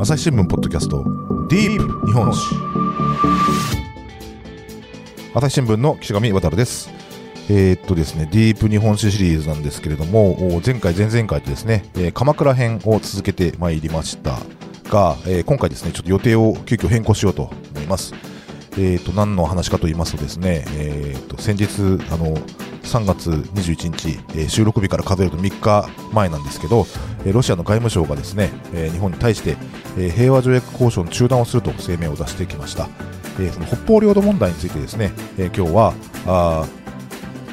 朝日新聞ポッドキャストディープ日本史。朝日新聞の岸上渡です。えー、っとですねディープ日本史シリーズなんですけれども前回前々回とですね、えー、鎌倉編を続けてまいりましたが、えー、今回ですねちょっと予定を急遽変更しようと思います。えーと、何の話かと言いますとですね、えーと、先日あの3月21日、えー、収録日から数えると3日前なんですけど、えー、ロシアの外務省がですね、えー、日本に対して、え平和条約交渉の中断をすると声明を出してきました、えその北方領土問題についてですね、え今日はあ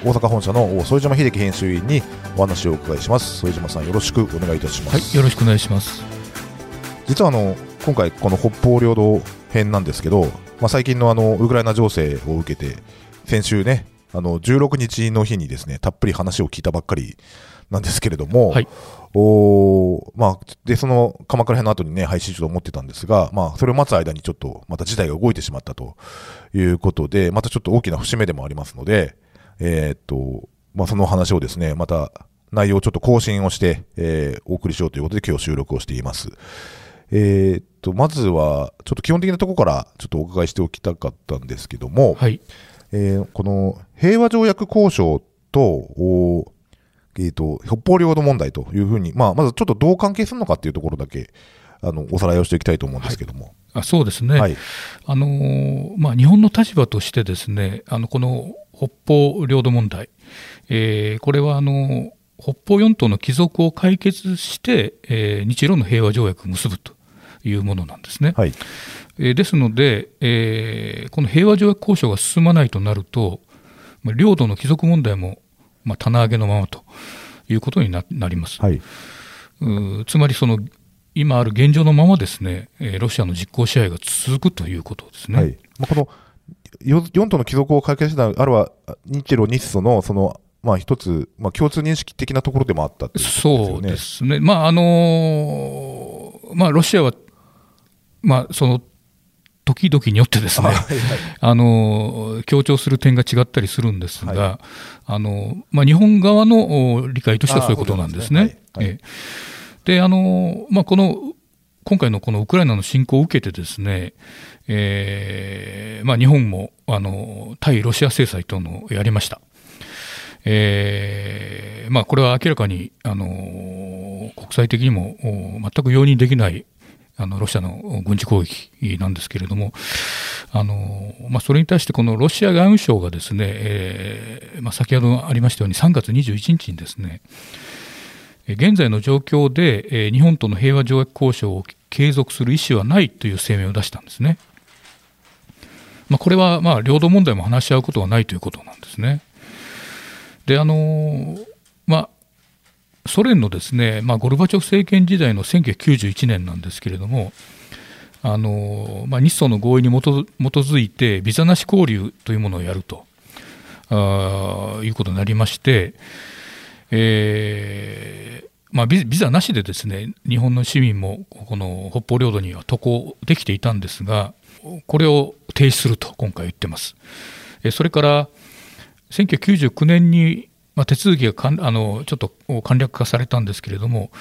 大阪本社の副島秀樹編集員にお話をお伺いします。副島さんよろしくお願いいたします、はい、よろしくお願いします。実はあの今回この北方領土編なんですけどまあ、最近のあのウクライナ情勢を受けて、先週ね、あの16日の日にですねたっぷり話を聞いたばっかりなんですけれども、はい、おまあ、でその鎌倉編の後にね配信しようと思ってたんですが、まあ、それを待つ間にちょっとまた事態が動いてしまったということで、またちょっと大きな節目でもありますので、えー、っとまあ、その話をですねまた内容をちょっと更新をして、えー、お送りしようということで今日収録をしています。えー、っと、まずは、ちょっと基本的なところからちょっとお伺いしておきたかったんですけども、はい、えー、この平和条約交渉と、えーと、北方領土問題というふうに、まあ、まずちょっとどう関係するのかっていうところだけあのおさらいをしていきたいと思うんですけども。はい、あそうですね、はい、あのー、まあ、日本の立場としてですねあのこの北方領土問題、えー、これはあの北方四島の帰属を解決して、えー、日露の平和条約を結ぶというものなんですね。はい、えー、ですので、えー、この平和条約交渉が進まないとなると、領土の帰属問題も、まあ、棚上げのままということになります。はい、うつまりその今ある現状のままですね、ロシアの実効支配が続くということですね。はい、まあ、この4島の帰属を解決したあるは日露日ソのそのまあ、一つ、まあ、共通認識的なところでもあった、ね、そうですね、まああのまあ、ロシアはまあ、その時々によってですね、はいはい、あの強調する点が違ったりするんですが、はい、あのまあ、日本側の理解としてはそういうことなんですね。であのまあ、この今回のこのウクライナの侵攻を受けてですね、えーまあ、日本もあの対ロシア制裁というのをやりました。えーまあ、これは明らかにあの国際的にも全く容認できないあのロシアの軍事攻撃なんですけれども、あのまあ、それに対してこのロシア外務省がですね、えーまあ、先ほどありましたように3月21日にですね現在の状況で、日本との平和条約交渉を継続する意思はないという声明を出したんですね。まあ、これはまあ領土問題も話し合うことはないということなんですね。であのまあソ連のですね、まあ、ゴルバチョフ政権時代の1991年なんですけれども、あのまあ、日ソの合意に基づいて、ビザなし交流というものをやるとあいうことになりまして、えーまあ、ビザなしでですね日本の市民もこの北方領土には渡航できていたんですが、これを停止すると今回言ってます。それから1999年にまあ、手続きがかんあのちょっと簡略化されたんですけれども、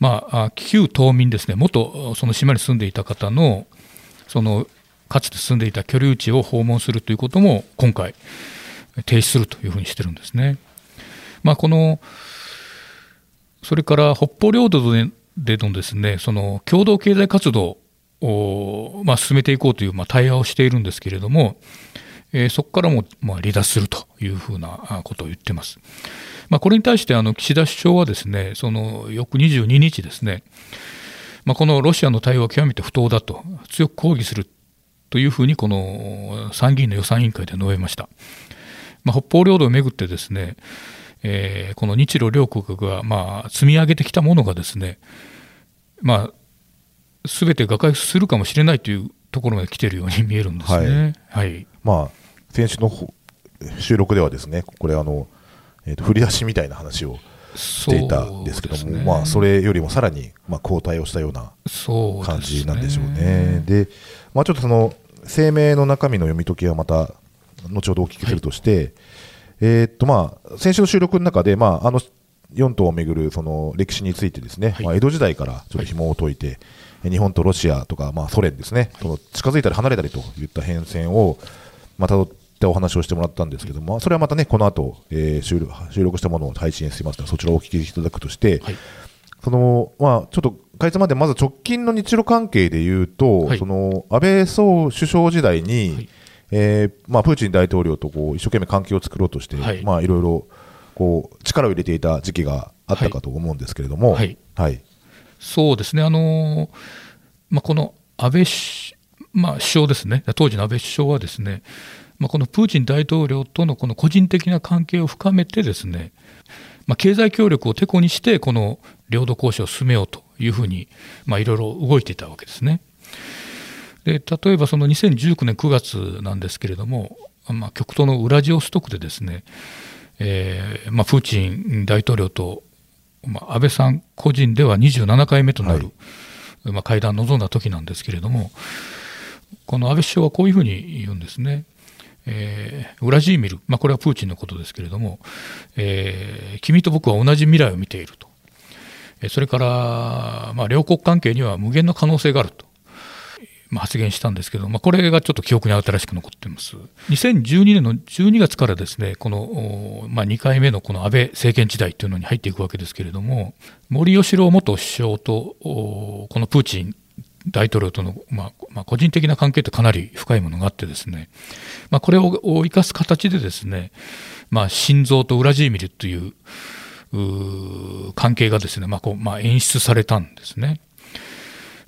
まあ、旧島民ですね、元その島に住んでいた方のそのかつて住んでいた居留地を訪問するということも今回、停止するというふうにしてるんですね。まあ、このそれから北方領土でのですねその共同経済活動を、まあ、進めていこうという、まあ、対話をしているんですけれども、えー、そこからもまあ離脱するというふうなことを言ってます。まあ、これに対してあの岸田首相はですねその翌22日ですね、まあ、このロシアの対応は極めて不当だと強く抗議するというふうにこの参議院の予算委員会で述べました。まあ、北方領土をめぐってですね、えー、この日露両国がまあ積み上げてきたものがですね、まあ、全て瓦解するかもしれないというところまで来ているように見えるんですね。はい、はい、まあ先週の収録ではですねこれあの、えー、と振り出しみたいな話をしていたんですけども、ね、まあ、それよりもさらに、まあ、後退をしたような感じなんでしょうね。で、ね、まあ、ちょっとその声明の中身の読み解きはまた後ほどお聞きするとして、はい、えー、っとまあ、先週の収録の中で、まあ、あの4島をめぐるその歴史についてですね、はい。まあ、江戸時代からちょっと紐を解いて、日本とロシアとか、まあ、ソ連ですね、その近づいたり離れたりといった変遷を、まあ、たどってお話をしてもらったんですけども、まあそれはまたね、この後、えー収録収録したものを配信しますので、そちらをお聞きいただくとして、はい。そのまあ、ちょっとかいつまでまず直近の日露関係でいうと、はい。その安倍総首相時代に、はい。えーまあ、プーチン大統領とこう一生懸命関係を作ろうとして、はい。いまあ、いろいろこう力を入れていた時期があったかと思うんですけれども、はい。はい。そうですね、あのまあ、この安倍し、まあ、首相ですね、当時の安倍首相はですね、まあ、このプーチン大統領とのこの個人的な関係を深めて、ですね、まあ、経済協力をてこにして、この領土交渉を進めようというふうに、まあ、いろいろ動いていたわけですね。で例えばその2019年9月なんですけれども、まあ、極東のウラジオストクでですね、えーまあ、プーチン大統領と、まあ、安倍さん個人では27回目となる、まあ、会談を望んだ時なんですけれども、この安倍首相はこういうふうに言うんですね。えーウラジーミル、まあ、これはプーチンのことですけれども、えー君と僕は同じ未来を見ていると、えそれから、まあ、両国関係には無限の可能性があると、まあ、発言したんですけど、まあ、これがちょっと記憶に新しく残っています。2012年の12月からですね、この、まあ、2回目のこの安倍政権時代というのに入っていくわけですけれども、森喜朗元首相と、このプーチン大統領との、まあまあ、個人的な関係ってかなり深いものがあってですね、まあ、これを生かす形でですね、まあ、心臓とウラジーミルという関係がですね、まあこうまあ、演出されたんですね。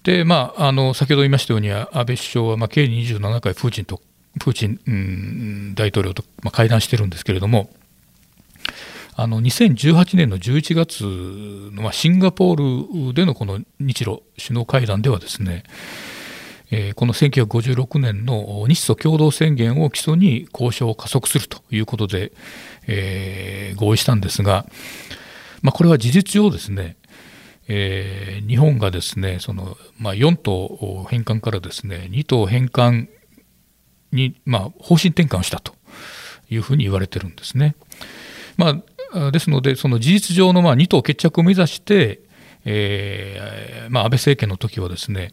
で、まあ、あの先ほど言いましたように、安倍首相は、まあ、計27回プーチンと、プーチン、うん大統領と、まあ、会談してるんですけれども、あの2018年の11月の、シンガポールでのこの日露首脳会談ではですね、この1956年の日ソ共同宣言を基礎に交渉を加速するということで、えー合意したんですが、まあ、これは事実上ですね、えー日本がですねその、まあ、4島返還からですね2島返還に、まあ、方針転換をしたというふうに言われてるんですね。まあ、ですので、その事実上のまあ2党決着を目指して、えーまあ、安倍政権の時はですね、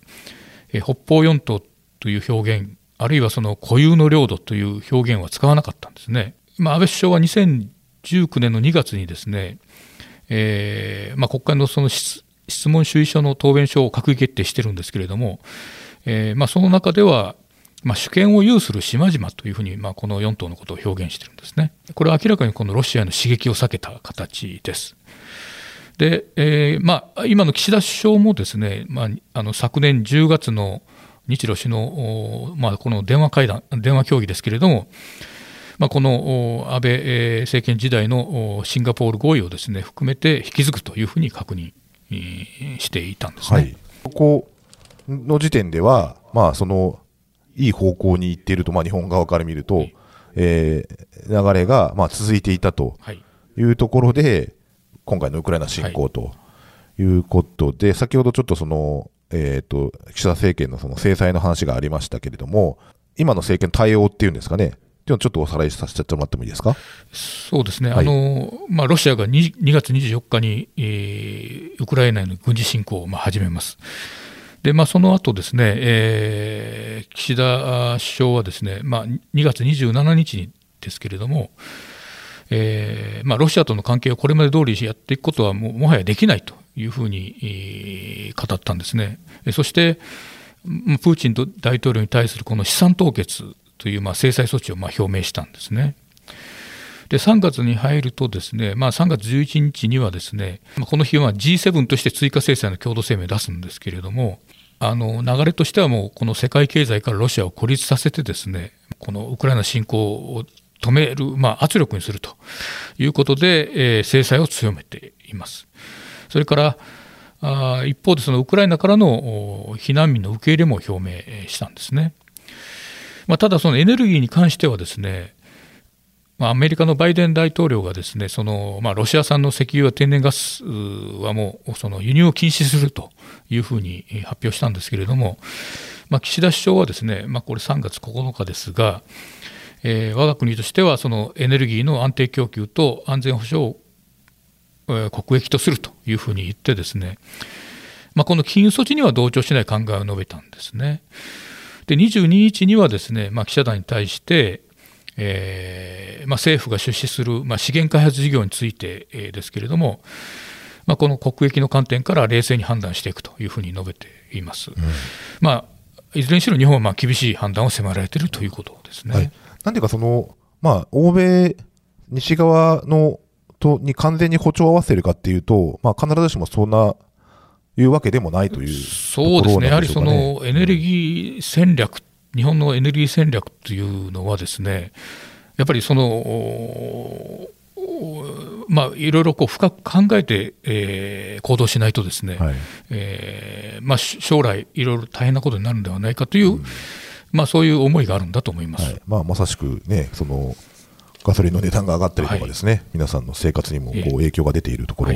えー北方四島という表現、あるいはその固有の領土という表現は使わなかったんですね。まあ、安倍首相は2019年の2月にですね、えーまあ、国会のその質問主意書の答弁書を閣議決定してるんですけれども、えーまあ、その中では、まあ、主権を有する島々というふうに、まあ、この4島のことを表現してるんですね。これは明らかにこのロシアの刺激を避けた形です。で、えーまあ、今の岸田首相もですね、まあ、あの昨年10月の日露首脳、まあ、この電話会談、電話協議ですけれども、まあ、この安倍政権時代のシンガポール合意をですね含めて引き継ぐというふうに確認していたんですね。はい、ここの時点では、まあ、そのいい方向に行っていると、まあ、日本側から見ると、えー流れが、まあ、続いていたとはい。いうところで、今回のウクライナ侵攻とい。うことで、先ほどちょっとその、えー、と岸田政権のその制裁の話がありましたけれども、今の政権の対応っていうんですかね、ちょっとおさらいさせてもらってもいいですか？そうですね、はい。あのまあ、ロシアが 2, 2月24日に、えーウクライナへの軍事侵攻をまあ始めます。でまあ、その後ですね、えー岸田首相はですね、まあ、2月27日にですけれども、えーまあ、ロシアとの関係をこれまで通りやっていくことはももはやできないというふうに、語ったんですね。そして、プーチン大統領に対するこの資産凍結というまあ制裁措置をまあ表明したんですね。で3月に入るとですね、まあ、3月11日にはですね、まこの日は G7 として追加制裁の共同声明を出すんですけれども、あの流れとしてはもうこの世界経済からロシアを孤立させてですね、このウクライナ侵攻を止める、まあ、圧力にするということで、えー制裁を強めています。それからあ一方でそのウクライナからの避難民の受け入れも表明したんですね。まあ、ただ、そのエネルギーに関してはですね、まあ、アメリカのバイデン大統領がですねその、まあ、ロシア産の石油や天然ガスはもうその輸入を禁止するというふうに発表したんですけれども、まあ、岸田首相はですね、まあ、これ3月9日ですが、えー我が国としてはそのエネルギーの安定供給と安全保障を国益とするというふうに言ってですね、まあ、この金融措置には同調しない考えを述べたんですね。で22日にはですね、まあ、記者団に対して、えーまあ、政府が出資する、まあ、資源開発事業について、えー、ですけれども、まあ、この国益の観点から冷静に判断していくというふうに述べています。うん、まあ、いずれにしろ日本はまあ厳しい判断を迫られているということですね。はい、なんていうかその、まあ、欧米、西側のとに完全に歩調を合わせるかっていうと、まあ、必ずしもそんないうわけでもないという、ね、そうですね、やはりそのエネルギー戦略、日本のエネルギー戦略というのはですね、やっぱりその、まあ、いろいろこう深く考えて、えー、行動しないとですね、はい、えー、まあ、将来、いろいろ大変なことになるんではないかという、うん、まあ、そういう思いがあるんだと思います、はい、まあ、まさしくね、そのガソリンの値段が上がったりとかですね、はい、皆さんの生活にもこう影響が出ているところ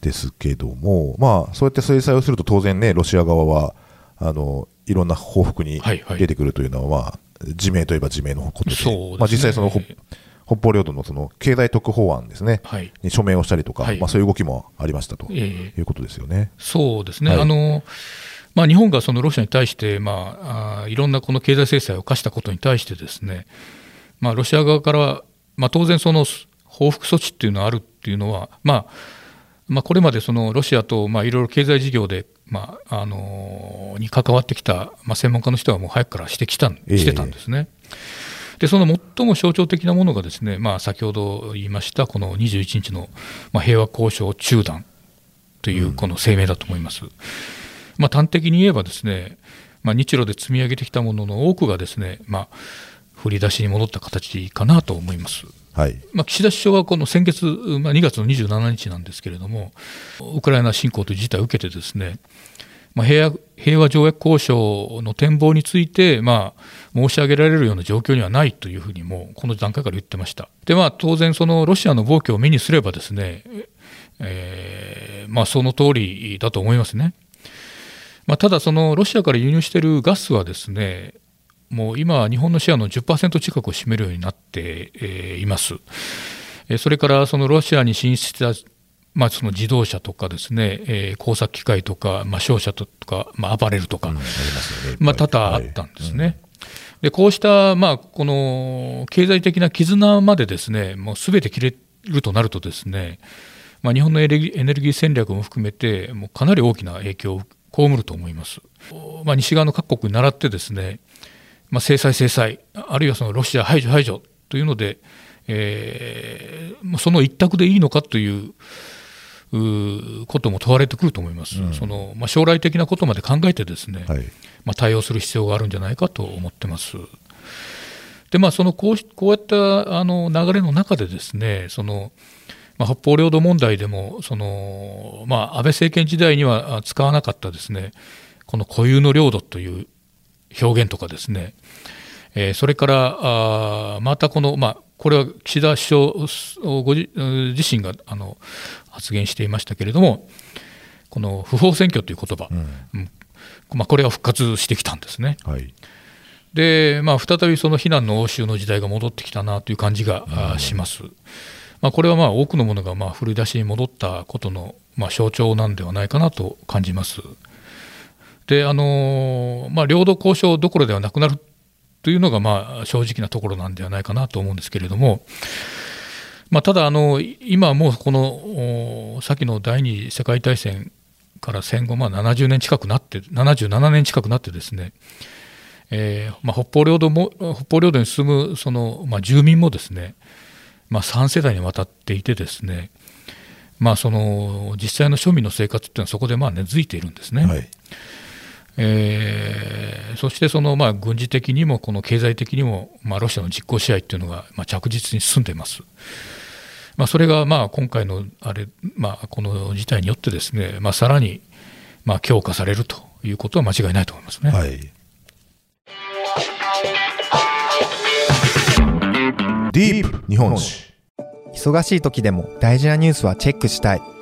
ですけども、まあ、そうやって制裁をすると当然ね、ロシア側はあのいろんな報復に出てくるというのは、まあ、自明といえば自明のことで、でね、まあ、実際その北方領土のその経済特法案ですね、はい、に署名をしたりとか、はい、まあ、そういう動きもありましたということですよね。えー、そうですね、はい、あのまあ、日本がそのロシアに対して、まあ、あいろんなこの経済制裁を課したことに対してですね、まあ、ロシア側からまあ、当然、その報復措置っていうのがあるっていうのは、まあまあ、これまでそのロシアとまあいろいろ経済事業で、まああのに関わってきた、まあ、専門家の人はもう早くからしてきたしてたんですね。でその最も象徴的なものがですね、まあ、先ほど言いましたこの21日の、まあ、平和交渉中断というこの声明だと思います。うん、まあ、端的に言えばですね、まあ、日露で積み上げてきたものの多くがですね、まあ、振り出しに戻った形かなと思います。はいまあ、岸田首相はこの先月、まあ、2月の27日なんですけれども、ウクライナ侵攻という事態を受けて、ですね、まあ、平和平和条約交渉の展望について、まあ、申し上げられるような状況にはないというふうにも、この段階から言ってました。で、まあ、当然、そのロシアの暴挙を目にすれば、ですね、えーまあ、その通りだと思いますね。まあ、ただ、そのロシアから輸入しているガスはですね、もう今、日本のシェアの10%近くを占めるようになっています。それからそのロシアに進出した、まあ、その自動車とかですね、えー、工作機械とか、まあ、商社とか、まあ、アパレルとか、うん、まあ、多々あったんですね。はいうん、でこうした、まあ、この経済的な絆までですね、もうすべて切れるとなるとですね、まあ、日本のエネルギー戦略も含めて、もうかなり大きな影響を被ると思います。まあ、西側の各国に倣ってですね、まあ、制裁、制裁、あるいはそのロシア排除、排除というので、えー、その一択でいいのかということも問われてくると思います、うん、そのまあ、将来的なことまで考えて、ですね、はい、まあ、対応する必要があるんじゃないかと思ってます。でまあ、そのこうこういったあの流れの中で、ですねそのまあ、北方領土問題でもその、まあ、安倍政権時代には使わなかったですねこの固有の領土という表現とかですね、えー、それからあまたこの、まあ、これは岸田首相ご自身があの発言していましたけれども、この不法占拠という言葉、うん、まあ、これが復活してきたんですね。はいでまあ、再びその非難の応酬の時代が戻ってきたなという感じが、うん、します。まあ、これはまあ多くのものがまあ振り出しに戻ったことのまあ象徴なんではないかなと感じます。であのまあ、領土交渉どころではなくなるというのが、まあ、正直なところなんではないかなと思うんですけれども、まあ、ただあの、今もうこの先の第二次世界大戦から戦後、まあ、70年近くなって、77年近くなって、ですね、えーまあ、北方領土も北方領土に住むその、まあ、住民もですね、まあ、3世代にわたっていて、ですね、まあ、その実際の庶民の生活っていうのはそこでまあ根付いているんですね。はいえー、そしてそのまあ軍事的にもこの経済的にもまあロシアの実効支配というのがまあ着実に進んでいます。まあ、それがまあ今回のあれ、まあ、この事態によってですね、まあ、さらにまあ強化されるということは間違いないと思いますね。はい、ディープ日本史忙しい時でも大事なニュースはチェックしたい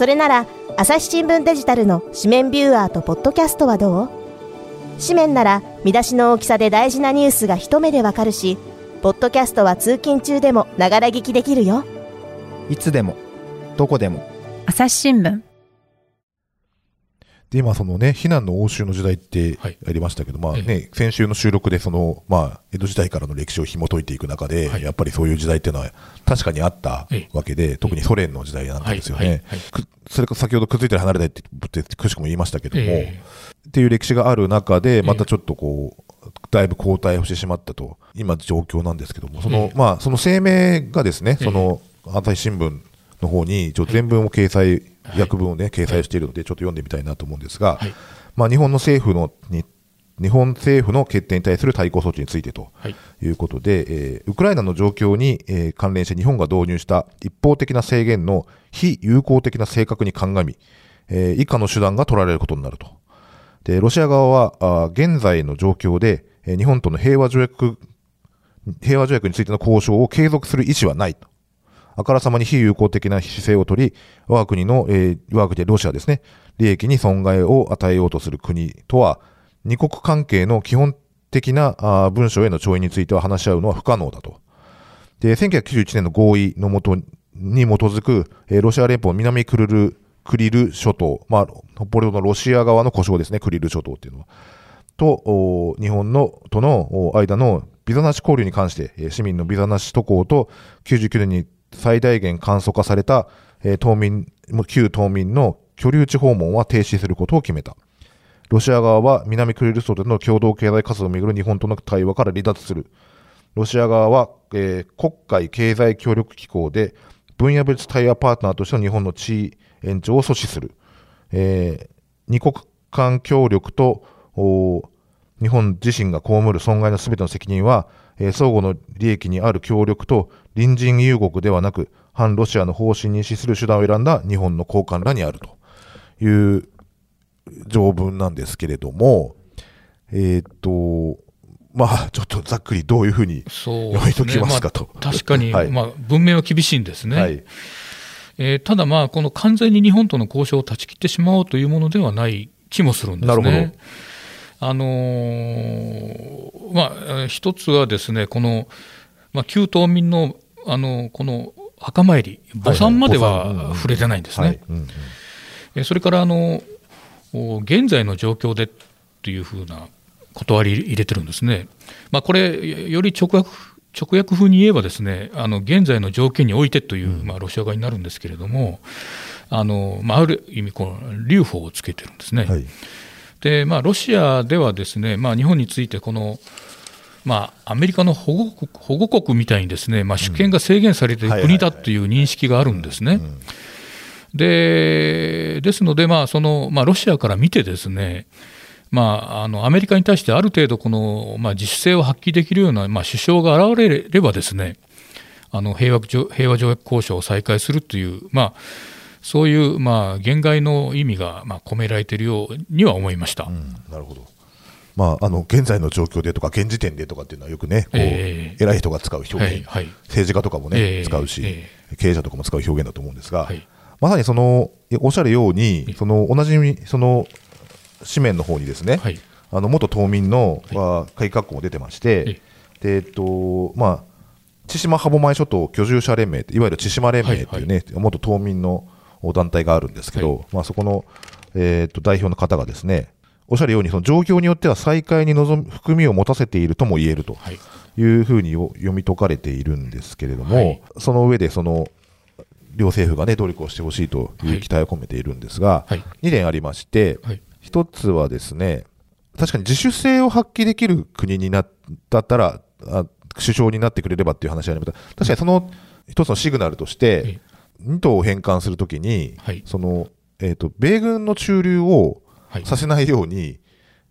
それなら朝日新聞デジタルの紙面ビューアーとポッドキャストはどう？紙面なら見出しの大きさで大事なニュースが一目でわかるし、ポッドキャストは通勤中でもながら聞きできるよ。いつでもどこでも。朝日新聞で、今、そのね、避難の応酬の時代ってはい。ありましたけど、まあえね、先週の収録で、その、まあ、江戸時代からの歴史を紐解いていく中で、はい。やっぱりそういう時代っていうのは確かにあったええ。わけで、特にソ連の時代なんですよはい。はい。ね。くそれから先ほどくっついたり離れたりって、くしくも言いましたけども、えっていう歴史がある中で、またちょっとこう、だいぶ後退をしてしまったと、今、状況なんですけども、そのええ。まあ、その声明がですね、ええ。その朝日新聞の方に、ちょっと全文を掲載、訳文をね、掲載しているので、ちょっと読んでみたいなと思うんですが、はいまあ、日本の政府のに、日本政府の決定に対する対抗措置についてとはいいうことで、えーウクライナの状況に、えー関連して日本が導入した一方的な制限の非有効的な性格に鑑み、えー以下の手段が取られることになると。で、ロシア側は、あー現在の状況で、えー日本との平和条約、平和条約についての交渉を継続する意思はないと。あからさまに非友好的な姿勢を取り、我が国の、えー我が国でロシアですね、利益に損害を与えようとする国とは、二国関係の基本的なあ文書への調印については話し合うのは不可能だと。で、1991年の合意のもとに基づく、えーロシア連邦南クルル、クリル諸島、まあ、北方領土のロシア側の故障ですね、クリル諸島っていうのは。と、日本のとの間のビザなし交流に関して、市民のビザなし渡航と99年に最大限簡素化された、えー島民、旧島民の居留地訪問は停止することを決めた。ロシア側は南クリル諸島での共同経済活動をめぐる日本との対話から離脱する。ロシア側は、えー国会経済協力機構で分野別対話パートナーとしての日本の地位延長を阻止する。えー二国間協力と日本自身が被る損害のすべての責任は、えー相互の利益にある協力と隣人友国ではなく、反ロシアの方針に資する手段を選んだ日本の高官らにあるという条文なんですけれども、えーっと、まあ、ちょっとざっくりどういうふうに読み解きますかと。まあ確かに、はいまあ、文明は厳しいんですね。はい。えーただ、まあ、この完全に日本との交渉を断ち切ってしまおうというものではない気もするんですなるね。あのーまあ、えー一つはですね、この、まあ、旧島民の、あのこの墓参り、墓参までは触れてないんですね。それからあのお現在の状況でっていうふうな断り入れてるんですね。まあ、これ、より直訳直訳風に言えばですね、あの現在の条件においてという、まあ、ロシア側になるんですけれども、あのまあ、ある意味、この留保をつけてるんですね。はい。でまあ、ロシアではですね、まあ、日本についてこの、まあ、アメリカの保護国保護国みたいにですね、まあ、主権が制限されている国だという認識があるんですね。でですので、まあそのまあ、ロシアから見てですね、まあ、あのアメリカに対してある程度この、まあ、自主性を発揮できるような、まあ、首相が現れればですねあの平和条平和条約交渉を再開するという、まあ、そういう、まあ、言外の意味が、まあ、込められているようには思いました。うんなるほど。まあ、あの現在の状況でとか、現時点でとかっていうのはよくね、こうええ。偉い人が使う表現、政治家とかもね、ええ。使うし、え経営者とかも使う表現だと思うんですが、はい。まさにそのおっしゃるように、その同じその紙面の方にですね、はい。あの元島民の、は会議格好も出てまして、でえっとまあ、千島歯舞諸島居住者連盟、いわゆる千島連盟というね、元島民の団体があるんですけど、はい。まあ、そこの、えっと代表の方がですね、おっしゃるように、その状況によっては再開に望む含みを持たせているとも言えるとはい。いうふうに読み解かれているんですけれども、はい。その上でその両政府が、ね、努力をしてほしいという期待を込めているんですが、はい。2点ありまして、はい。一つはですね、確かに自主性を発揮できる国になったら、あ首相になってくれればっていう話がありました。確かにその一つのシグナルとして、2島を返還するときに、はいその、えっ、と、米軍の駐留をはいさせないように、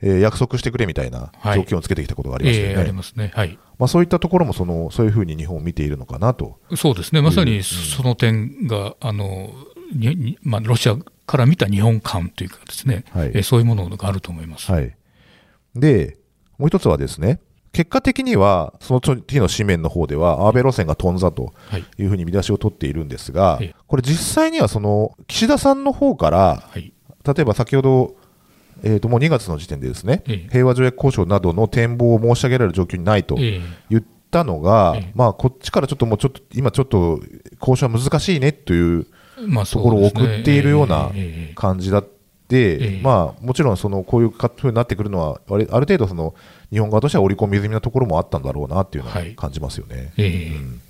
えー約束してくれみたいなはい条件をつけてきたことがありましたよね。ええありますね。はいまあ、そういったところもその、そういうふうに日本を見ているのかなと。そうですね、まさにその点が、あのににまあ、ロシアから見た日本観というかですね、はいえそういうものがあると思います。はい。で、もう一つはですね、結果的には、その時の紙面の方では、安倍路線が飛んだとはいいうふうに見出しを取っているんですがええ、これ実際にはその、岸田さんの方から、はい。例えば先ほど、えー、ともう2月の時点でですね、ええ。平和条約交渉などの展望を申し上げられる状況にないとええ。言ったのが、ええ。まあ、こっちからちょっともうちょっと、今ちょっと交渉は難しいねというまあところを送っているようなええ。感じだって、ええ。まあ、もちろんそのこういうふうになってくるのは、ある程度その、日本側としては織り込み済みなところもあったんだろうなっていうのははい。感じますよね。ええ。うん。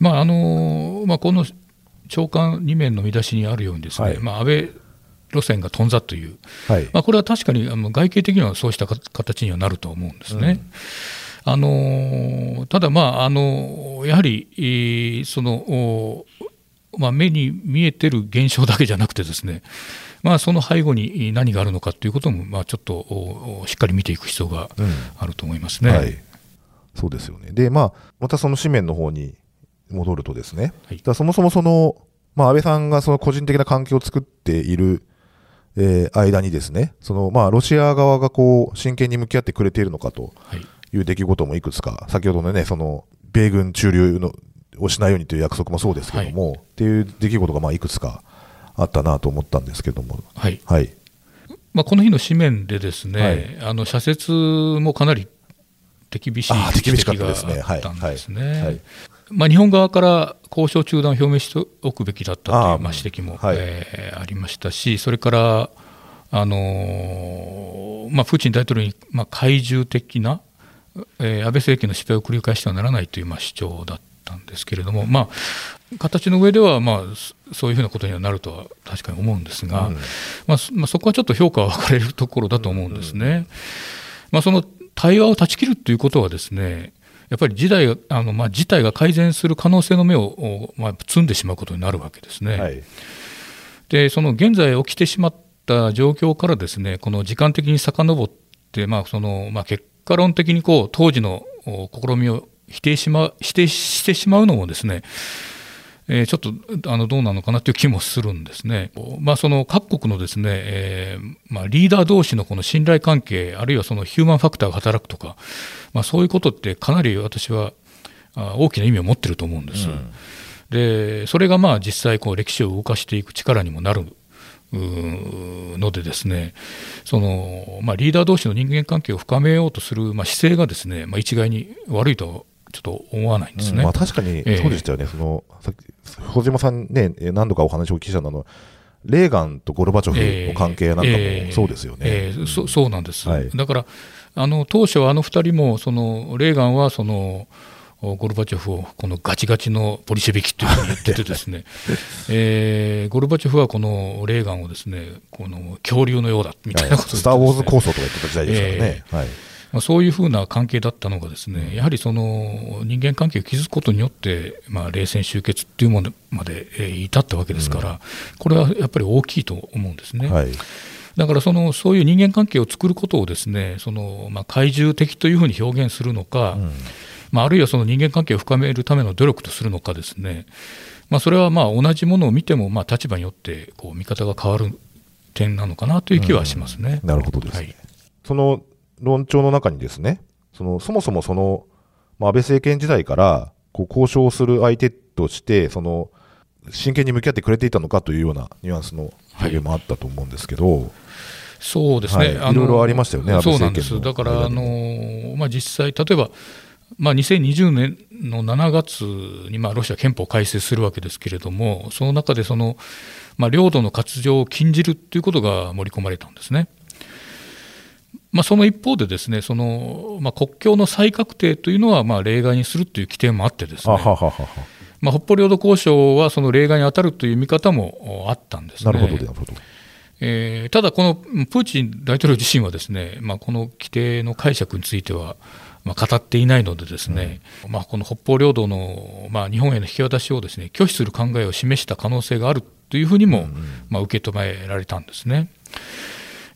まああのまあ、この長官2面の見出しにあるようにですね、はい。まあ、安倍路線が頓挫という、はい。まあ、これは確かにあの外形的にはそうしたか形にはなると思うんですね。あのただ、まああの、やはり、えーそのおまあ、目に見えてる現象だけじゃなくてですね、まあ、その背後に何があるのかということも、まあ、ちょっとしっかり見ていく必要がうん。あると思いますね。はい、そうですよね。で、まあ、またその紙面の方に戻るとですね、はい。だそもそもその、まあ、安倍さんがその個人的な関係を作っている、えー間にですね、そのまあ、ロシア側がこう真剣に向き合ってくれているのかとはい。いう出来事もいくつか、先ほどのね、その米軍駐留のをしないようにという約束もそうですけども、っていう出来事がまあいくつかあったなと思ったんですけども、はい。はい、まあ、この日の紙面でですね、はい。あの社説もかなり手厳しい指摘があったんですね。まあ、日本側から交渉中断を表明しておくべきだったというまあ指摘も、はい。えーありましたし、それから、あのーまあ、プーチン大統領にまあ懐柔的な、えー安倍政権の失敗を繰り返してはならないというまあ主張だったんですけれども、まあ、形の上ではまあそそういうふうなことにはなるとは確かに思うんですが、うんまあそまあ、そこはちょっと評価は分かれるところだと思うんですね。まあ、その対話を断ち切るということはですねやっぱり事態があの、まあ、事態が改善する可能性の目を、おまあ、積んでしまうことになるわけですね。はい、でその現在起きてしまった状況からですねこの時間的に遡って、まあそのまあ、結果論的にこう当時のお試みを否定し,、ま、否定してしまうのもですねえーちょっとあのどうなのかなという気もするんですね。まあ、その各国のですね、えーまあ、リーダー同士のこの信頼関係、あるいはそのヒューマンファクターが働くとか、まあ、そういうことってかなり私はあ大きな意味を持ってると思うんです。でそれがまあ実際こう歴史を動かしていく力にもなるのでですねその、まあ、リーダー同士の人間関係を深めようとする、まあ、姿勢がですね、まあ、一概に悪いとはちょっと思わないんですね。まあ、確かにええ。そうでしたよね、そのさっき小島さんね、え何度かお話をお聞きしたのは、レーガンとゴルバチョフの関係なんかもそうですよね。ええ。そそうなんです、はい。だからあの当初はあの2人もそのレーガンはそのおゴルバチョフをこのガチガチのボリシェビキというふうに言っててですね、えーゴルバチョフはこのレーガンをですねこの恐竜のようだみたいなことを言ってですね。スター・ウォーズ構想とか言ってた時代ですからね。はいまあ、そういうふうな関係だったのがですね、やはりその人間関係を築くことによって、まあ、冷戦終結っていうものまでえー至ったわけですから、これはやっぱり大きいと思うんですね。はい。だからそのそういう人間関係を作ることをですねその、まあ、懐柔的というふうに表現するのか、うん。まあ、あるいはその人間関係を深めるための努力とするのかですね、まあ、それはまあ同じものを見てもまあ立場によってこう見方が変わる点なのかなという気はしますね。なるほどですね。はい。その論調の中にですね、そのそもそもその、まあ、安倍政権時代からこう交渉する相手として、その真剣に向き合ってくれていたのかというようなニュアンスの表現もあったと思うんですけど、そうですね、はい。いろいろありましたよね安倍そうなんです、だから、あ間のまあ、実際、例えば、まあ、2020年の7月に、まあ、ロシア憲法を改正するわけですけれども、その中でその、まあ、領土の割譲を禁じるということが盛り込まれたんですね。まあ、その一方でですね、そのまあ、国境の再確定というのはまあ例外にするという規定もあってですね、あははははまあ、北方領土交渉はその例外に当たるという見方もあったんですね。なるほど、なるほど。えーただ、このプーチン大統領自身はですね、まあ、この規定の解釈については、まあ、語っていないので、ですね、まあ、この北方領土の、まあ、日本への引き渡しをですね拒否する考えを示した可能性があるというふうにも、まあ、受け止められたんですね。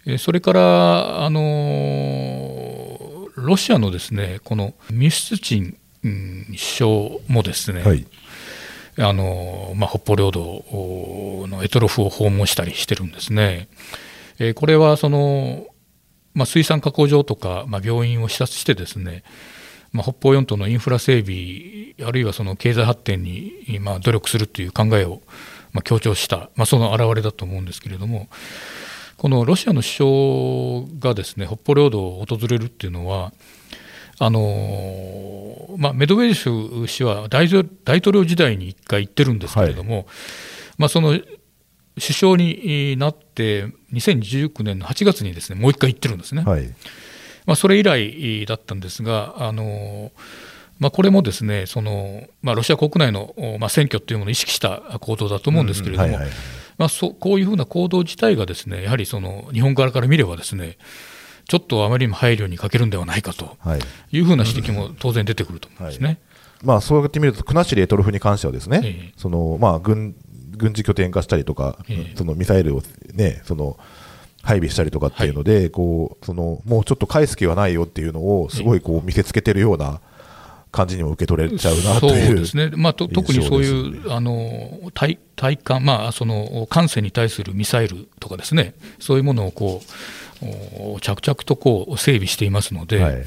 えーそれから、あのーロシアのですねこのミスチンうん首相もですね、はい。あのまあ、北方領土の択捉を訪問したりしてるんですね。えーこれはその、まあ、水産加工場とか、まあ、病院を視察してですね、まあ、北方四島のインフラ整備あるいはその経済発展に、まあ、努力するという考えを、まあ、強調した、まあ、その表れだと思うんですけれどもこのロシアの首相がですね北方領土を訪れるっていうのはあのまあ、メドベージェフ氏は大統大統領時代に1回行ってるんですけれども、まあ、その首相になって2019年の8月にですねもう一回言ってるんですね、はい。まあ、それ以来だったんですが、あのまあ、これもですねその、まあ、ロシア国内の、まあ、選挙というものを意識した行動だと思うんですけれども、まあ、そこういうふうな行動自体がですねやはりその日本側から見ればですねちょっとあまりにも配慮に欠けるんではないかとい。うふうな指摘も当然出てくると思うんですね。はい。まあ、そうやって見ると、国後レトロフに関してはですね、ええ、そのまあ軍軍事拠点化したりとか、え、そのミサイルを、ね、その配備したりとかっていうので、はい、こうそのもうちょっと返す気はないよっていうのを、すごいこう見せつけてるような。感じにも受け取れちゃうなというそうですね、まあ、と特にそういうあの体体感、まあ、その艦船に対するミサイルとかですね、そういうものをこう着々とこう整備していますので、はい、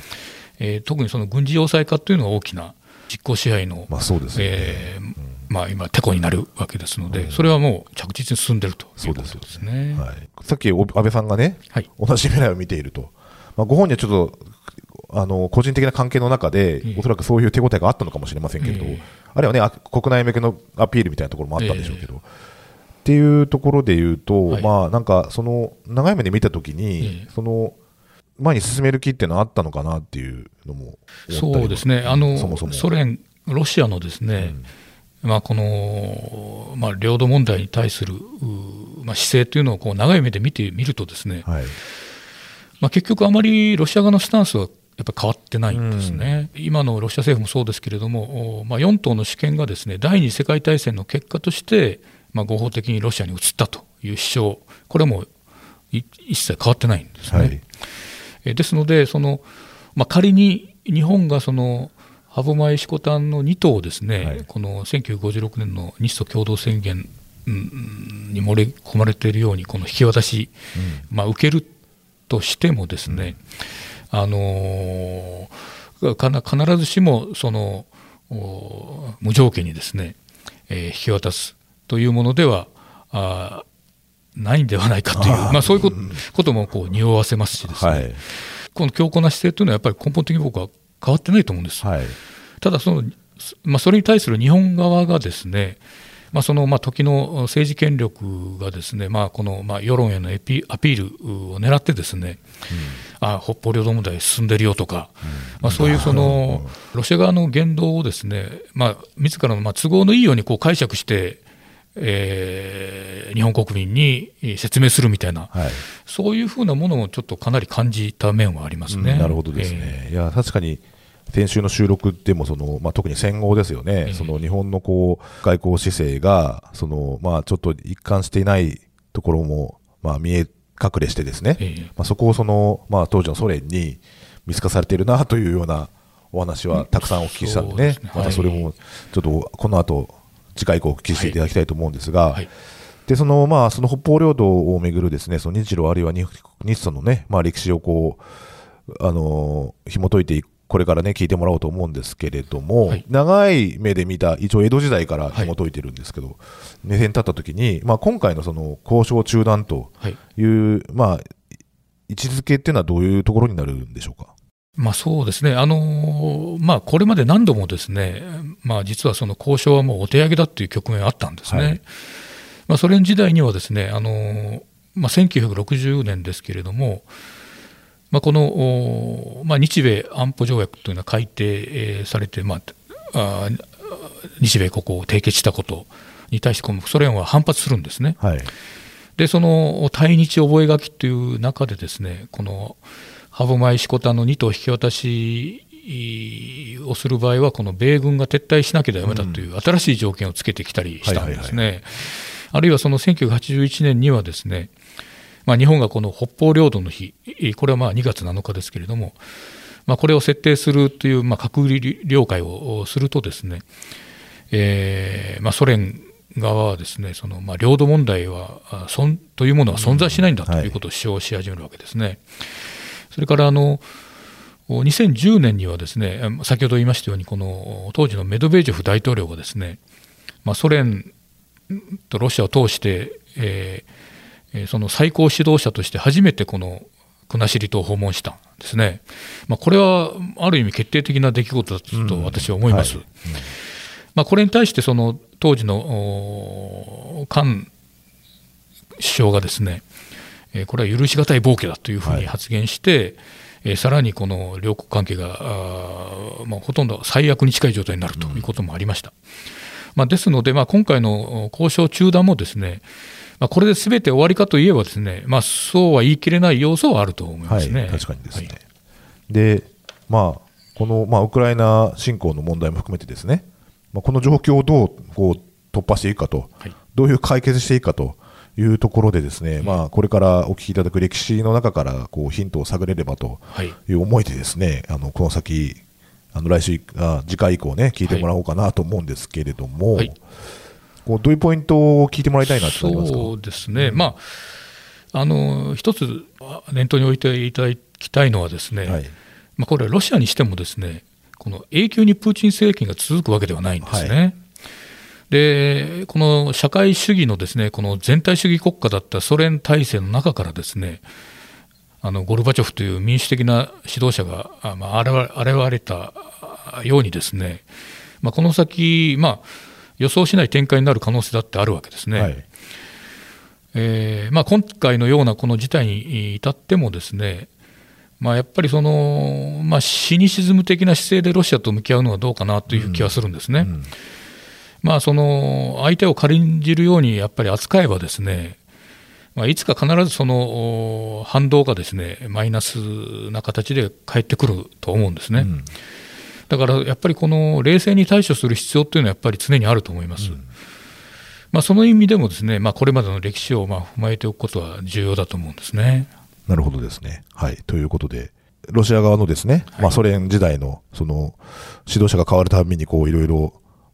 えー、特にその軍事要塞化というのは大きな実効支配の、まあそうですね。えーまあ、今、てこになるわけですので、それはもう着実に進んでるということですね、はい、さっき安倍さんがね、はい、同じ未来を見ていると、まあ、ご本人はちょっとあの個人的な関係の中で、おそらくそういう手応えがあったのかもしれませんけれど、あるいはね、国内向けのアピールみたいなところもあったんでしょうけど。っていうところで言うと、はい、まあなんかその長い目で見たときに、その前に進める気っていうのはあったのかなっていうのもそうですね、あのソ連、ロシアのですね、うん、まあ、この、まあ、領土問題に対する、まあ、姿勢というのをこう長い目で見てみるとですね、はい、まあ、結局あまりロシア側のスタンスはやっぱり変わってないんですね、うん、今のロシア政府もそうですけれども、まあ、4党の主権がですね第二次世界大戦の結果として、まあ、合法的にロシアに移ったという主張、これも一切変わってないんですね。はい、えですのでその、まあ、仮に日本がその歯舞石コタンの2党をですね、はい、この1956年の日ソ共同宣言に盛り込まれているようにこの引き渡し、うん、まあ、受けるとしてもですね、うんあの必ずしもその無条件にですね、えー、引き渡すというものではあないんではないかという、まあ、そういうこともこう匂わせますしですね、はい、この強固な姿勢というのはやっぱり根本的に僕は変わってないと思うんです。はい、ただその、まあ、それに対する日本側がですねまあ、そのまあ時の政治権力がですね、まあ、このまあ世論へのアピールを狙ってですね、うん、あ北方領土問題進んでるよとか、うん、まあ、そういうそのロシア側の言動をですね、まあ、自らのまあ都合のいいようにこう解釈してえー、日本国民に説明するみたいな、はい、そういうふうなものもちょっとかなり感じた面はありますね。うん、なるほどですね、えー、いや確かに先週の収録でもその、まあ、特に戦後ですよね、その日本のこう外交姿勢がその、まあ、ちょっと一貫していないところも、まあ、見え隠れしてですね、まあ、そこをその、まあ、当時のソ連に見透かされているなというようなお話はたくさんお聞きしたんでね、でね。またそれもちょっとこの後次回以降お聞きしていただきたいと思うんですが、はい。はいでそのまあその北方領土をめぐるですねその日露あるいは日ソのねまあ歴史をこうあの紐解いていくこれからね聞いてもらおうと思うんですけれども、はい、長い目で見た一応江戸時代から紐解いてるんですけど、はい、目線立った時に、まあ、今回のその交渉中断という、はい、まあ、位置づけっていうのはどういうところになるんでしょうか？まあ、そうですね、あのまあ、これまで何度もですね、まあ、実はその交渉はもうお手上げだっていう局面あったんですね。まあ、ソ連時代にはですね、あのまあ、1960年ですけれども、まあ、この、まあ、日米安保条約というのは改定されて、まあ、あ日米ここを締結したことに対してソ連は反発するんですね。はい、でその対日覚書という中でですねこのハブマイシコタの2島引き渡しをする場合はこの米軍が撤退しなければだめだという新しい条件をつけてきたりしたんですね。あるいはその1981年にはですねまあ、日本がこの北方領土の日、これはまあ2月7日ですけれども、まあ、これを設定するというまあ閣議了解をするとですね、えーまあ、ソ連側はですねそのまあ領土問題はそんというものは存在しないんだということを主張し始めるわけですね。はい、それからあの2010年にはですね先ほど言いましたようにこの当時のメドベージェフ大統領がですね、まあ、ソ連とロシアを通して、えーその最高指導者として初めてこの国後島を訪問したんですね、まあ、これはある意味決定的な出来事だと私は思います。うんはい。うん、まあ、これに対してその当時のの菅首相がですね、えーこれは許し難い暴挙だというふうに発言して、えーさらにこの両国関係が、あーまあ、ほとんど最悪に近い状態になるということもありました。まあ、ですので、まあ、今回の交渉中断もですね、まあ、これで全て終わりかといえばですね、まあ、そうは言い切れない要素はあると思いますね。はい、確かにですね。はい。で、まあ、この、まあ、ウクライナ侵攻の問題も含めてですね、まあ、この状況をどうこう突破していくかと、はい。どういう解決していくかというところでですね、まあ、これからお聞きいただく歴史の中からこうヒントを探れればとはい。いう思いでですね、あのこの先、あの来週あ次回以降ね、聞いてもらおうかなと思うんですけれども、はいこうどういうポイントを聞いてもらいたいなと思いますか？そうですね、まあ、あの一つあ念頭に置いていただきたいのはですね、はいまあ、これ、ロシアにしてもですね、この永久にプーチン政権が続くわけではないんですね。で、この社会主義のですね、この全体主義国家だったソ連体制の中からですね、あのゴルバチョフという民主的な指導者が、あまあ、現れ現れたようにですね、まあ、この先、まあ、予想しない展開になる可能性だってあるわけですね。はいえーまあ、今回のようなこの事態に至ってもですね、まあ、やっぱりその、まあ、シニシズム的な姿勢でロシアと向き合うのはどうかなという気はするんですね。うんまあ、その相手を軽んじるようにやっぱり扱えばですね、まあ、いつか必ずそのお反動がですねマイナスな形で返ってくると思うんですね。うんだからやっぱりこの冷静に対処する必要というのはやっぱり常にあると思います。まあ、その意味でもですね、まあ、これまでの歴史をまあ踏まえておくことは重要だと思うんですね。なるほどですね。はい。ということで、ロシア側のですね、まあソ連時代の、その、指導者が変わるたびに、こう、いろいろ、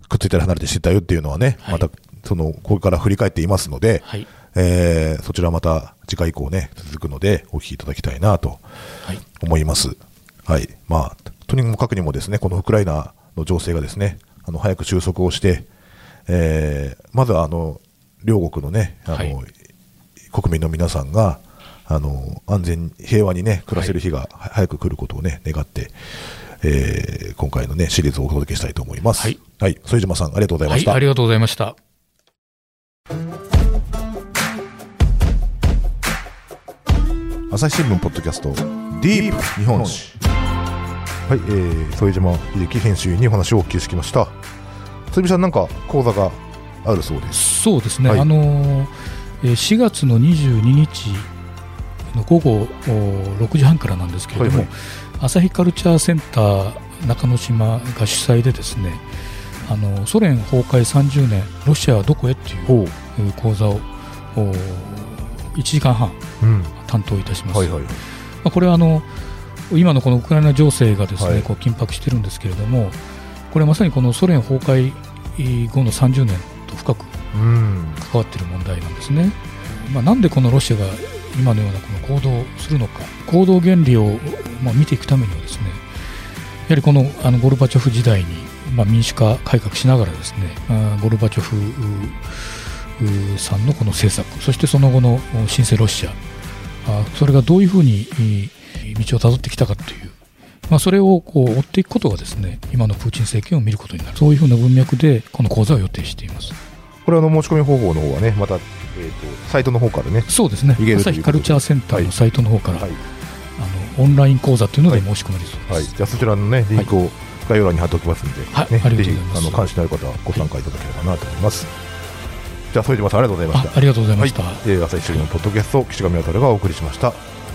くっついたり離れてしてたよっていうのはね、はいまた、その、これから振り返っていますので、はい、えーそちらまた次回以降ね、続くので、お聞きいただきたいなとはい思います。はい。まあ、とにもかくにもですね、このウクライナの情勢がですね、あの、早く収束をして、えーまずはあの、両国のね、あの、はい国民の皆さんが、あの、安全に、平和にね、暮らせる日がは早く来ることをね、願って、えー今回のね、シリーズをお届けしたいと思います。はい。はい。副島さん、ありがとうございました。はい、ありがとうございました。朝日新聞ポッドキャストディープ日本史はい、えー、副島秀樹編集員にお話をお聞きしてきました。副島さんなんか講座があるそうです。そうですね、はい。あのーえー4月の22日の午後お6時半からなんですけれども、はいはい。朝日カルチャーセンター中之島が主催でですねあのソ連崩壊30年ロシアはどこへっていう講座をお1時間半うん。担当いたします。はいはい。まあ、これはあの今のこのウクライナ情勢がですね、はい。こう緊迫してるんですけれども、これまさにこのソ連崩壊後の30年と深くうん。関わっている問題なんですね。まあ、なんでこのロシアが今のようなこの行動をするのか、行動原理をまあ見ていくためにはですね、やはりこのあのゴルバチョフ時代にまあ民主化改革しながらですね、ゴルバチョフさんのこの政策、そしてその後の新生ロシア、あそれがどういうふうにい道をたどってきたかという、まあ、それをこう追っていくことがですね今のプーチン政権を見ることになる、そういうふうな文脈でこの講座を予定しています。これあの申し込み方法の方はねまた、えー、とサイトの方からねそうですね。朝日カルチャーセンターのサイトの方から、はい、あのオンライン講座というので申し込めるそうです。はい、じゃあそちらのねリンクを概要欄に貼っておきますんで、はい。ぜひあの関心のある方はご参加いただければなと思います。じゃあ副島さんありがとうございました。あありがとうございました。はい、えー朝日新聞のポッドキャスト岸上渡がお送りしました